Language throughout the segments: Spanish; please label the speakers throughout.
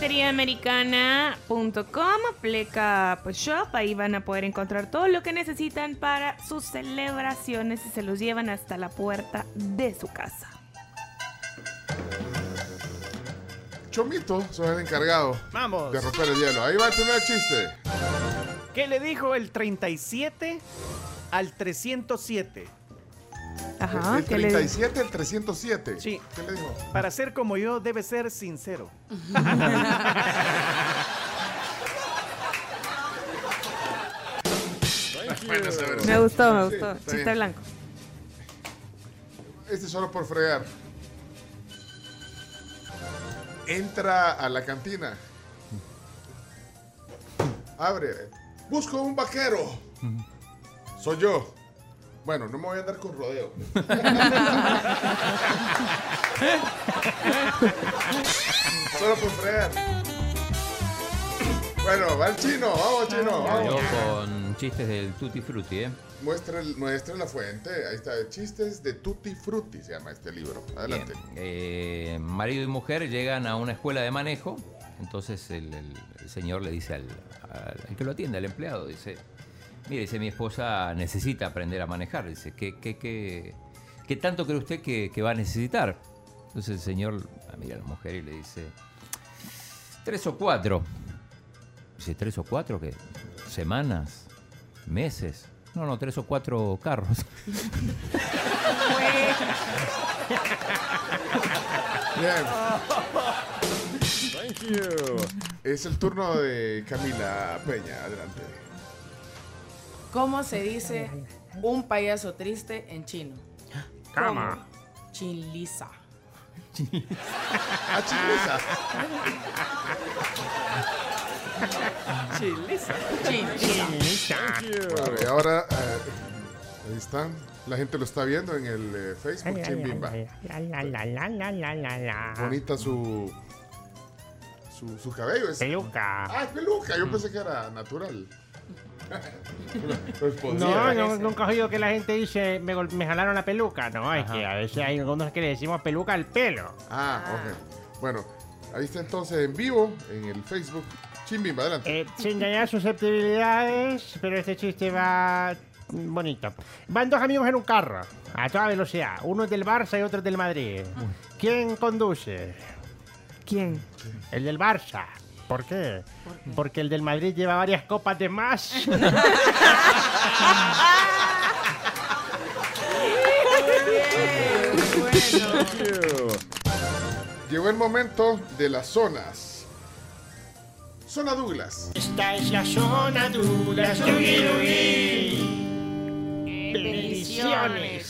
Speaker 1: Confiteriaamericana.com, pleca pues shop, ahí van a poder encontrar todo lo que necesitan para sus celebraciones y se los llevan hasta la puerta de su casa.
Speaker 2: Chomito, soy el encargado
Speaker 3: Vamos.
Speaker 2: de romper el hielo. Ahí va el primer chiste.
Speaker 3: ¿Qué le dijo el 37 al 307?
Speaker 1: Ajá,
Speaker 2: el
Speaker 1: ¿qué le digo?
Speaker 2: 37, el 307.
Speaker 3: Sí.
Speaker 2: ¿Qué le dijo?
Speaker 3: Para ser como yo, debe ser sincero.
Speaker 1: Me gustó, me gustó. Chiste blanco.
Speaker 2: Este es solo por fregar. Entra a la cantina. Abre. Busco un vaquero. Soy yo. Bueno, no me voy a andar con rodeo. solo por fregar. Bueno, va el chino. Vamos, chino.
Speaker 4: Yo
Speaker 2: Vamos.
Speaker 4: con chistes del Tutti Frutti, ¿eh?
Speaker 2: Muestra, el- muestra la fuente. Ahí está. Chistes de Tutti Frutti se llama este libro. Adelante.
Speaker 4: Bien. Eh, marido y mujer llegan a una escuela de manejo. Entonces el, el- el señor le dice al, al- al que lo atiende, al empleado, dice, mire, dice, mi esposa necesita aprender a manejar. Dice, ¿qué, qué, qué, qué tanto cree usted que, va a necesitar? Entonces el señor mira a la mujer y le dice, tres o cuatro. Dice, ¿tres o cuatro? ¿Qué? ¿Semanas? ¿Meses? No, no, tres o cuatro carros.
Speaker 2: Bien. Thank you. Es el turno de Camila Peña. Adelante.
Speaker 5: ¿Cómo se dice un payaso triste en chino?
Speaker 3: Cama.
Speaker 5: Chinliza.
Speaker 2: Ah, chileza.
Speaker 3: Chiliza.
Speaker 5: Chinliza.
Speaker 2: Bueno, y ahora, eh, ahí están. La gente lo está viendo en el eh, Facebook Chimbimba. Bonita su, su, su cabello. Es,
Speaker 3: Peluca.
Speaker 2: ah, es peluca. Yo pensé que era natural. Pues podría.
Speaker 6: No, no, nunca he oído que la gente dice me, gol- me jalaron la peluca. No, es que a veces hay algunos que le decimos peluca al pelo.
Speaker 2: Ah, ok. Bueno, ahí está entonces en vivo en el Facebook Chimbimba. Adelante.
Speaker 6: Eh, sin dañar susceptibilidades, pero este chiste va bonito. Van dos amigos en un carro, a toda velocidad. Uno es del Barça y otro es del Madrid. ¿Quién conduce?
Speaker 1: ¿Quién?
Speaker 6: El del Barça. ¿Por qué? Porque el del Madrid lleva varias copas de más.
Speaker 2: Llegó el momento de las zonas. Zona Douglas.
Speaker 6: Esta es la zona Douglas. Bendiciones.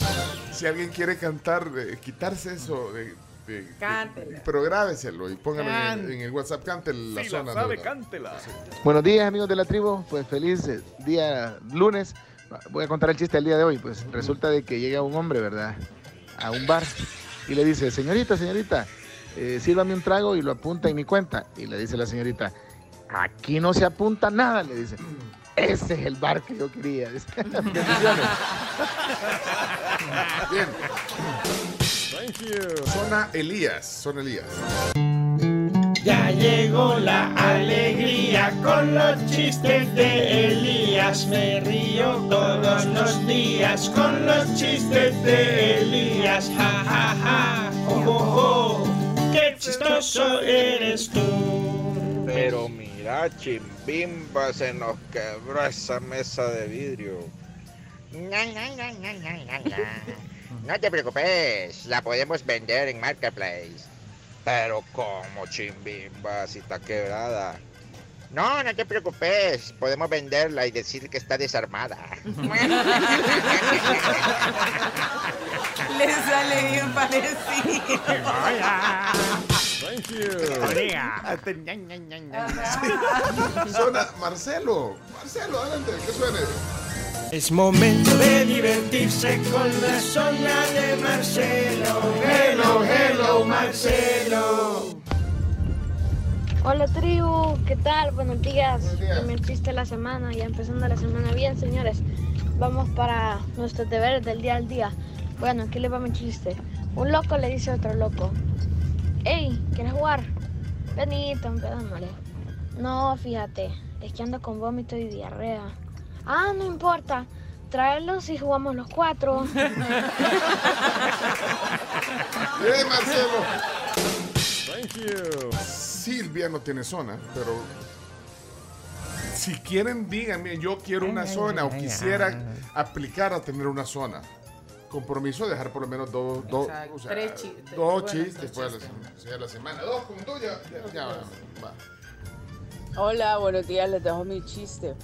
Speaker 2: Si alguien quiere cantar, eh, quitarse eso de, de-
Speaker 5: Cántela.
Speaker 2: pero grábeselo y póngalo en el,
Speaker 3: Can-
Speaker 2: en el WhatsApp. Cante la
Speaker 3: Si
Speaker 2: zona
Speaker 3: la sabe, cántela.
Speaker 7: Buenos días amigos de la tribu, pues feliz eh, día lunes. Voy a contar el chiste del día de hoy, pues resulta de que llega un hombre, ¿verdad? A un bar y le dice, señorita, señorita, eh, sírvame un trago y lo apunta en mi cuenta. Y le dice la señorita, aquí no se apunta nada, le dice. Ese es el bar que yo quería. Bendiciones.
Speaker 2: Bien. Zona Elías. Zona Elías.
Speaker 6: Ya llegó la alegría con los chistes de Elías. Me río todos los días con los chistes de Elías. Ja, ja, ja. Oh, oh, oh. Qué chistoso eres tú.
Speaker 8: Pero mira, chimbimba, se nos quebró esa mesa de vidrio.
Speaker 9: No te preocupes, la podemos vender en Marketplace.
Speaker 8: Pero como chimbimba, si está quebrada.
Speaker 9: No, no te preocupes, podemos venderla y decir que está desarmada.
Speaker 5: Le sale bien parecido.
Speaker 6: Hola.
Speaker 2: Zona Marcelo. Marcelo, adelante, que suene.
Speaker 6: Es momento de divertirse con la zona de Marcelo. Hello, hello, Marcelo.
Speaker 10: Hola tribu, ¿qué tal? Buenos días. Chiste de la semana, ya empezando la semana bien, señores. Vamos para nuestros deberes del día al día. Bueno, aquí les va mi chiste. Un loco le dice a otro loco, Hey, ¿quieres jugar? Benito, empédamale. No, fíjate, es que ando con vómito y diarrea. Ah, no importa. Tráelos y jugamos los cuatro.
Speaker 2: ¡Eh, Marcelo! Thank you. Silvia no tiene zona, pero si quieren, díganme, yo quiero una zona o quisiera aplicar a tener una zona. Compromiso de dejar por lo menos dos, dos,
Speaker 5: Exacto.
Speaker 2: o sea,
Speaker 5: Tres chi-
Speaker 2: dos
Speaker 5: bueno,
Speaker 2: chistes después de la,
Speaker 5: chistes.
Speaker 2: semana, la. Dos con dos, ya, ya, ya, va.
Speaker 11: Hola, buenos días, les dejo mi chiste.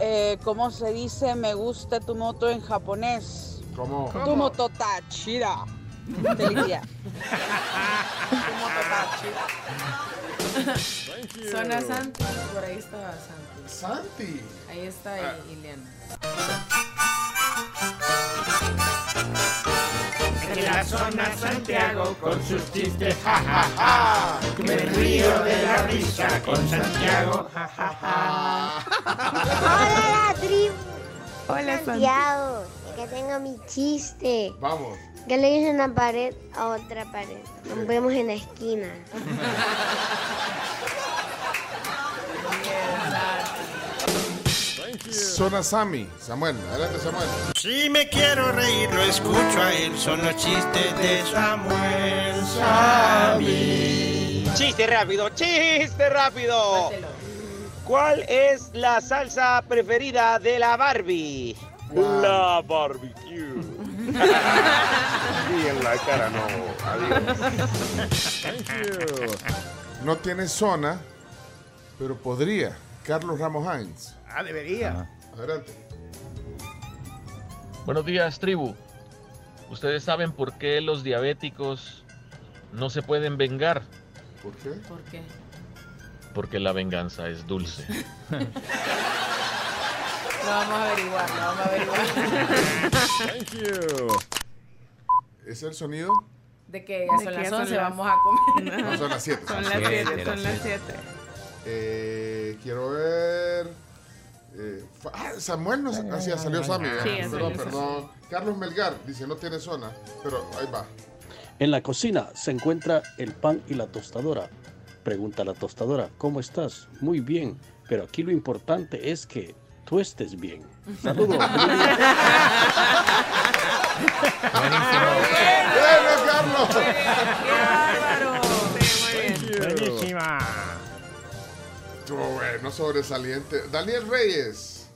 Speaker 11: Eh, ¿Cómo se dice me gusta tu moto en japonés?
Speaker 2: ¿Cómo?
Speaker 11: Tu moto está chida. Feliz día. tu moto está chida.
Speaker 5: Zona Santi, por ahí está Santi.
Speaker 2: Santi.
Speaker 5: Ahí está
Speaker 2: Ah.
Speaker 5: Iliana.
Speaker 6: En la zona Santiago con sus chistes, ja, ja, ja. Me río de la risa con Santiago, ja, ja, ja.
Speaker 12: Hola, la tribu.
Speaker 1: Hola,
Speaker 12: Santiago. Que tengo mi chiste.
Speaker 2: Vamos.
Speaker 12: Que le hice una pared a otra pared. Nos vemos en la esquina.
Speaker 2: Zona Sammy. Samuel, adelante, Samuel.
Speaker 6: Si me quiero reír, lo escucho a él. Son los chistes de Samuel Sabi.
Speaker 13: Chiste rápido, chiste rápido. ¿Cuál es la salsa preferida de la Barbie? La barbecue. y en la cara no. Adiós.
Speaker 2: Thank you. No tiene zona, pero podría. Carlos Ramos Hines.
Speaker 3: Ah, debería.
Speaker 2: Adelante.
Speaker 14: Buenos días, tribu. ¿Ustedes saben por qué los diabéticos no se pueden vengar?
Speaker 2: ¿Por qué?
Speaker 5: ¿Por qué?
Speaker 14: Porque la venganza es dulce.
Speaker 5: Lo vamos a averiguar, lo vamos a averiguar.
Speaker 2: Thank you. ¿Es el sonido?
Speaker 5: De que ya son las
Speaker 1: ya son
Speaker 5: 11,
Speaker 1: las-
Speaker 5: vamos a comer.
Speaker 2: No, son las 7.
Speaker 1: Son las 7, son las 7.
Speaker 2: Eh, quiero ver. Eh, ah, Samuel no ya salió Sammy.
Speaker 1: Sí,
Speaker 2: eh,
Speaker 1: ya
Speaker 2: perdón,
Speaker 1: salió
Speaker 2: perdón. Carlos Melgar dice no tiene zona, pero ahí va.
Speaker 15: En la cocina se encuentra el pan y la tostadora. Pregunta la tostadora, ¿cómo estás? Muy bien, pero aquí lo importante es que tú estés bien. Saludos.
Speaker 2: ¡Bueno, Carlos! Estuvo bueno, sobresaliente. Daniel Reyes.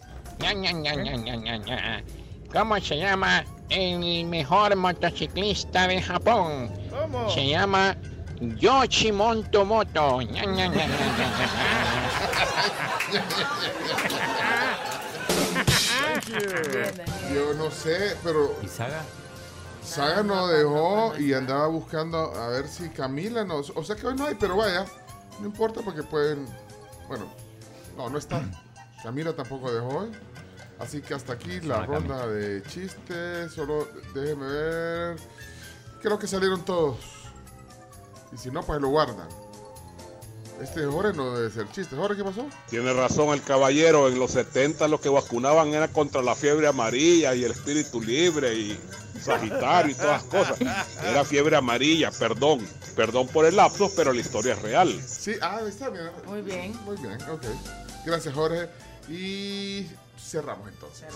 Speaker 9: ¿Cómo se llama el mejor motociclista de Japón?
Speaker 3: ¿Cómo?
Speaker 9: Se llama Yoshimoto Moto.
Speaker 2: Yo no sé, pero.
Speaker 4: ¿Y Saga?
Speaker 2: Saga no dejó y andaba buscando a ver si Camila no. O sea que hoy no hay, pero vaya. No importa porque pueden. Bueno, no, no está. Camila tampoco dejó hoy. Así que hasta aquí la ronda de chistes. Solo déjenme ver. Creo que salieron todos. Y si no, pues lo guardan. Este Jorge no debe ser chiste. Jorge, ¿qué pasó?
Speaker 16: Tiene razón el caballero, en los 70 lo que vacunaban era contra la fiebre amarilla y el espíritu libre y Sagitario y todas las cosas. Era fiebre amarilla, perdón, perdón por el lapso, pero la historia es real.
Speaker 2: Sí, ah, está bien.
Speaker 5: Muy bien.
Speaker 2: Muy bien, ok. Gracias, Jorge. Y cerramos entonces.